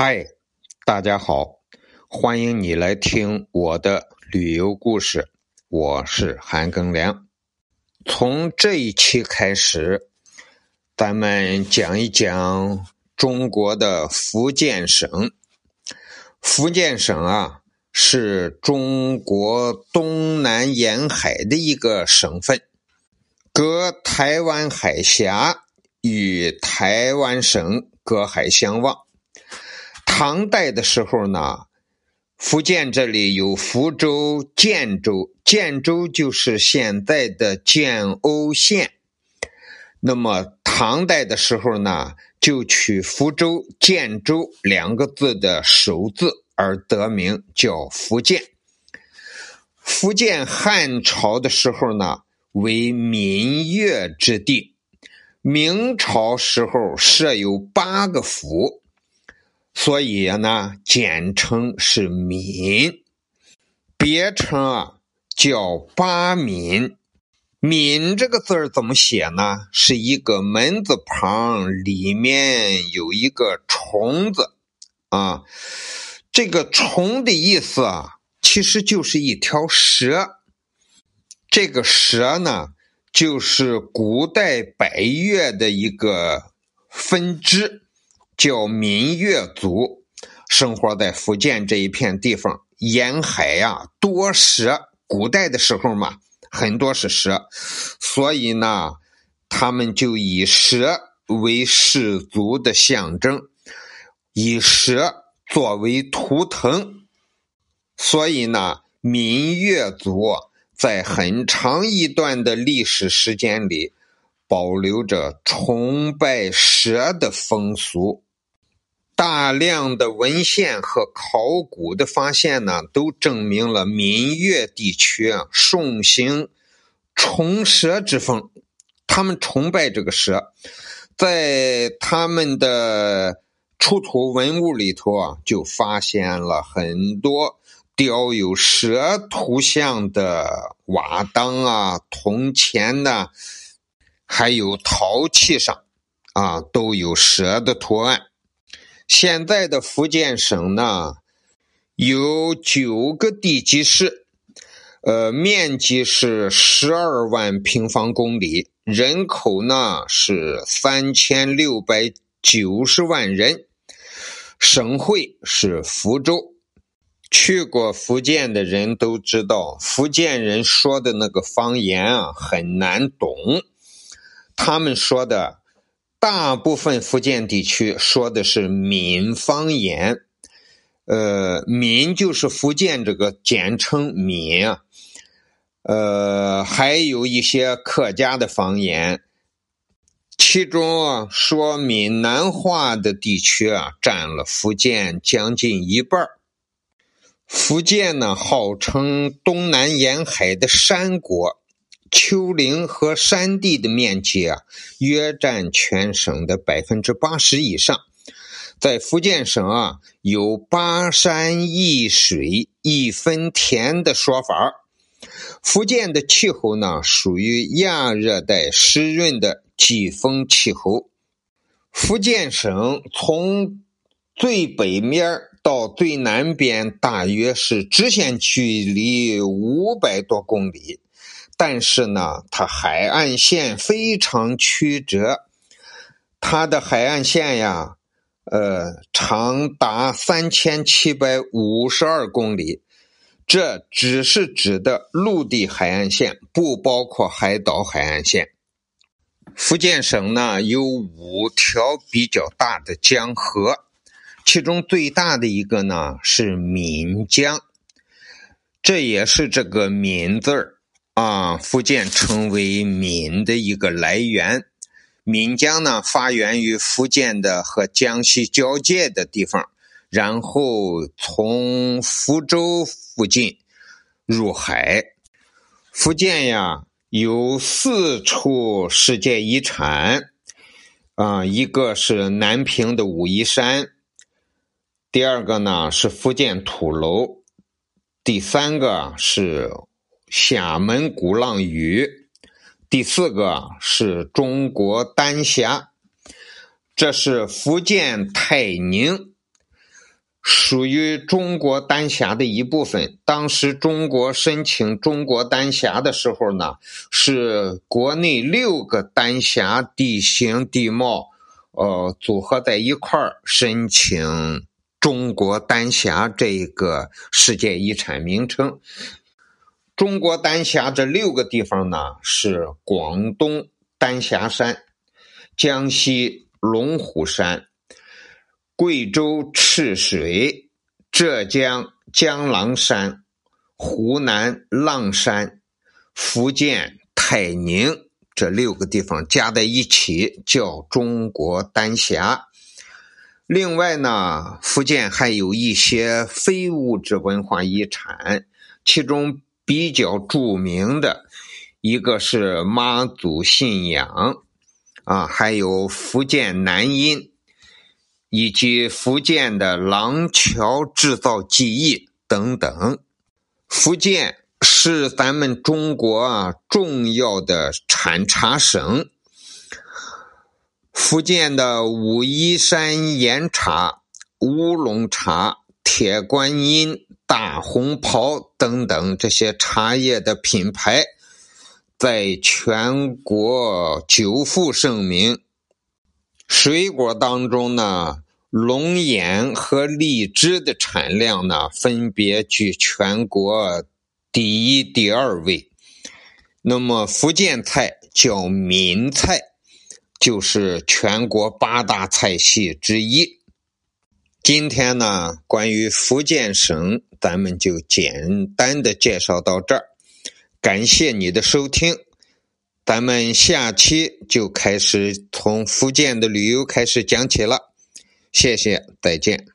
嗨，大家好，欢迎你来听我的旅游故事。我是韩庚良。从这一期开始，咱们讲一讲中国的福建省。福建省啊，是中国东南沿海的一个省份，隔台湾海峡，与台湾省隔海相望。唐代的时候呢，福建这里有福州、建州，建州就是现在的建瓯县。那么唐代的时候呢，就取福州、建州两个字的首字而得名，叫福建。福建汉朝的时候呢，为闽粤之地。明朝时候设有八个府。所以呢，简称是闽，别称啊叫八闽。闽这个字儿怎么写呢？是一个门字旁，里面有一个虫子啊。这个虫的意思啊，其实就是一条蛇。这个蛇呢，就是古代百越的一个分支。叫闽越族，生活在福建这一片地方，沿海呀多蛇。古代的时候嘛，很多是蛇，所以呢，他们就以蛇为氏族的象征，以蛇作为图腾。所以呢，闽越族在很长一段的历史时间里，保留着崇拜蛇的风俗。大量的文献和考古的发现呢，都证明了闽粤地区啊盛行崇蛇之风。他们崇拜这个蛇，在他们的出土文物里头啊，就发现了很多雕有蛇图像的瓦当啊、铜钱呐，还有陶器上啊，都有蛇的图案。现在的福建省呢，有九个地级市，呃，面积是十二万平方公里，人口呢是三千六百九十万人，省会是福州。去过福建的人都知道，福建人说的那个方言啊很难懂，他们说的。大部分福建地区说的是闽方言，呃，闽就是福建这个简称闽啊，呃，还有一些客家的方言，其中啊说闽南话的地区啊占了福建将近一半福建呢号称东南沿海的山国。丘陵和山地的面积啊，约占全省的百分之八十以上。在福建省啊，有“八山一水一分田”的说法。福建的气候呢，属于亚热带湿润的季风气候。福建省从最北面到最南边，大约是直线距离五百多公里。但是呢，它海岸线非常曲折，它的海岸线呀，呃，长达三千七百五十二公里，这只是指的陆地海岸线，不包括海岛海岸线。福建省呢有五条比较大的江河，其中最大的一个呢是闽江，这也是这个“闽”字儿。啊，福建成为闽的一个来源。闽江呢，发源于福建的和江西交界的地方，然后从福州附近入海。福建呀，有四处世界遗产，啊，一个是南平的武夷山，第二个呢是福建土楼，第三个是。厦门鼓浪屿，第四个是中国丹霞，这是福建泰宁。属于中国丹霞的一部分。当时中国申请中国丹霞的时候呢，是国内六个丹霞地形地貌，呃，组合在一块儿申请中国丹霞这个世界遗产名称。中国丹霞这六个地方呢，是广东丹霞山、江西龙虎山。贵州赤水、浙江江郎山、湖南浪山、福建泰宁这六个地方加在一起叫中国丹霞。另外呢，福建还有一些非物质文化遗产，其中比较著名的一个是妈祖信仰，啊，还有福建南音。以及福建的廊桥制造技艺等等，福建是咱们中国啊重要的产茶省。福建的武夷山岩茶、乌龙茶、铁观音、大红袍等等这些茶叶的品牌，在全国久负盛名。水果当中呢，龙眼和荔枝的产量呢，分别居全国第一、第二位。那么福建菜叫闽菜，就是全国八大菜系之一。今天呢，关于福建省，咱们就简单的介绍到这儿。感谢你的收听。咱们下期就开始从福建的旅游开始讲起了，谢谢，再见。